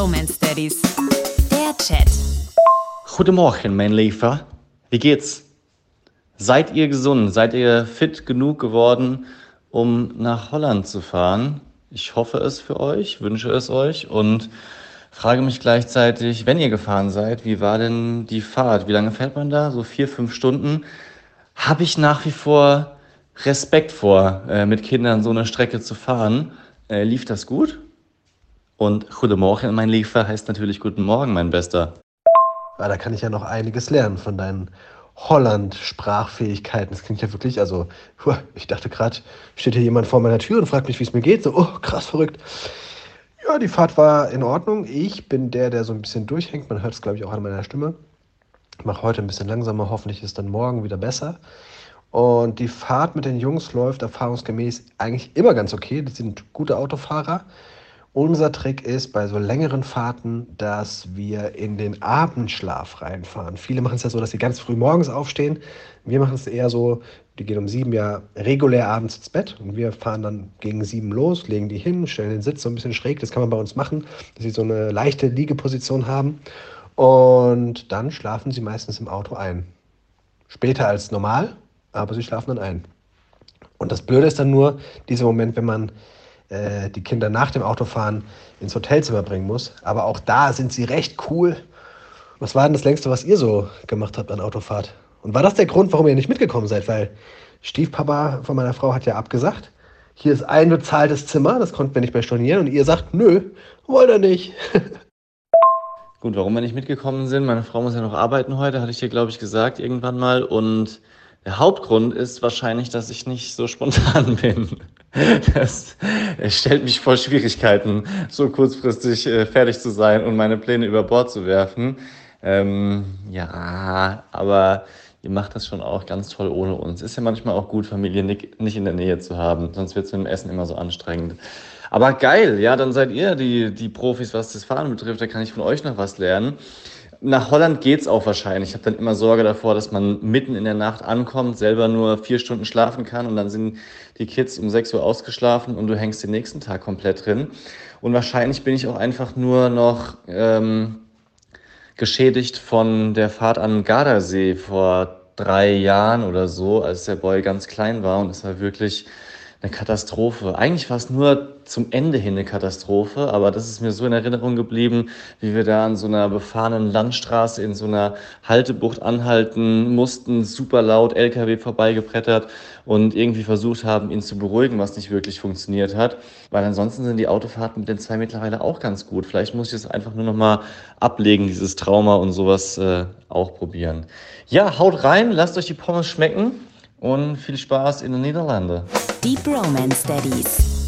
Bromance Daddies. Der Chat. Goedemorgen, mein Liefer. Wie geht's? Seid ihr gesund? Seid ihr fit genug geworden, um nach Holland zu fahren? Ich hoffe es für euch, wünsche es euch und frage mich gleichzeitig, wenn ihr gefahren seid, wie war denn die Fahrt? Wie lange fährt man da? So vier, fünf Stunden? Habe ich nach wie vor Respekt vor, äh, mit Kindern so eine Strecke zu fahren. Äh, lief das gut? Und Guten Morgen, mein Liefer, heißt natürlich Guten Morgen, mein Bester. Ja, da kann ich ja noch einiges lernen von deinen Holland-Sprachfähigkeiten. Das klingt ja wirklich, also, ich dachte gerade, steht hier jemand vor meiner Tür und fragt mich, wie es mir geht. So, oh, krass verrückt. Ja, die Fahrt war in Ordnung. Ich bin der, der so ein bisschen durchhängt. Man hört es, glaube ich, auch an meiner Stimme. Ich mache heute ein bisschen langsamer. Hoffentlich ist dann morgen wieder besser. Und die Fahrt mit den Jungs läuft erfahrungsgemäß eigentlich immer ganz okay. Die sind gute Autofahrer. Unser Trick ist bei so längeren Fahrten, dass wir in den Abendschlaf reinfahren. Viele machen es ja so, dass sie ganz früh morgens aufstehen. Wir machen es eher so, die gehen um sieben ja regulär abends ins Bett und wir fahren dann gegen sieben los, legen die hin, stellen den Sitz so ein bisschen schräg. Das kann man bei uns machen, dass sie so eine leichte Liegeposition haben. Und dann schlafen sie meistens im Auto ein. Später als normal, aber sie schlafen dann ein. Und das Blöde ist dann nur dieser Moment, wenn man äh, die Kinder nach dem Autofahren ins Hotelzimmer bringen muss. Aber auch da sind sie recht cool. Was war denn das längste, was ihr so gemacht habt an Autofahrt? Und war das der Grund, warum ihr nicht mitgekommen seid? Weil Stiefpapa von meiner Frau hat ja abgesagt. Hier ist ein bezahltes Zimmer, das konnten wir nicht mehr stornieren. Und ihr sagt, nö, wollt ihr nicht. Gut, warum wir nicht mitgekommen sind, meine Frau muss ja noch arbeiten heute, hatte ich dir, glaube ich, gesagt irgendwann mal. Und der Hauptgrund ist wahrscheinlich, dass ich nicht so spontan bin. Das stellt mich vor Schwierigkeiten, so kurzfristig äh, fertig zu sein und meine Pläne über Bord zu werfen. Ähm, ja, aber ihr macht das schon auch ganz toll ohne uns. Ist ja manchmal auch gut, Familie nicht in der Nähe zu haben, sonst wird es mit dem Essen immer so anstrengend. Aber geil, ja, dann seid ihr die, die Profis, was das Fahren betrifft. Da kann ich von euch noch was lernen. Nach Holland geht's auch wahrscheinlich. Ich habe dann immer Sorge davor, dass man mitten in der Nacht ankommt, selber nur vier Stunden schlafen kann und dann sind die Kids um 6 Uhr ausgeschlafen und du hängst den nächsten Tag komplett drin. Und wahrscheinlich bin ich auch einfach nur noch ähm, geschädigt von der Fahrt an Gardasee vor drei Jahren oder so, als der Boy ganz klein war und es war wirklich eine Katastrophe. Eigentlich war es nur zum Ende hin eine Katastrophe, aber das ist mir so in Erinnerung geblieben, wie wir da an so einer befahrenen Landstraße in so einer Haltebucht anhalten mussten, super laut LKW vorbeigebrettert und irgendwie versucht haben, ihn zu beruhigen, was nicht wirklich funktioniert hat. Weil ansonsten sind die Autofahrten mit den zwei mittlerweile auch ganz gut. Vielleicht muss ich es einfach nur noch mal ablegen, dieses Trauma und sowas äh, auch probieren. Ja, haut rein, lasst euch die Pommes schmecken und viel Spaß in den Niederlanden. Deep Romance Daddies.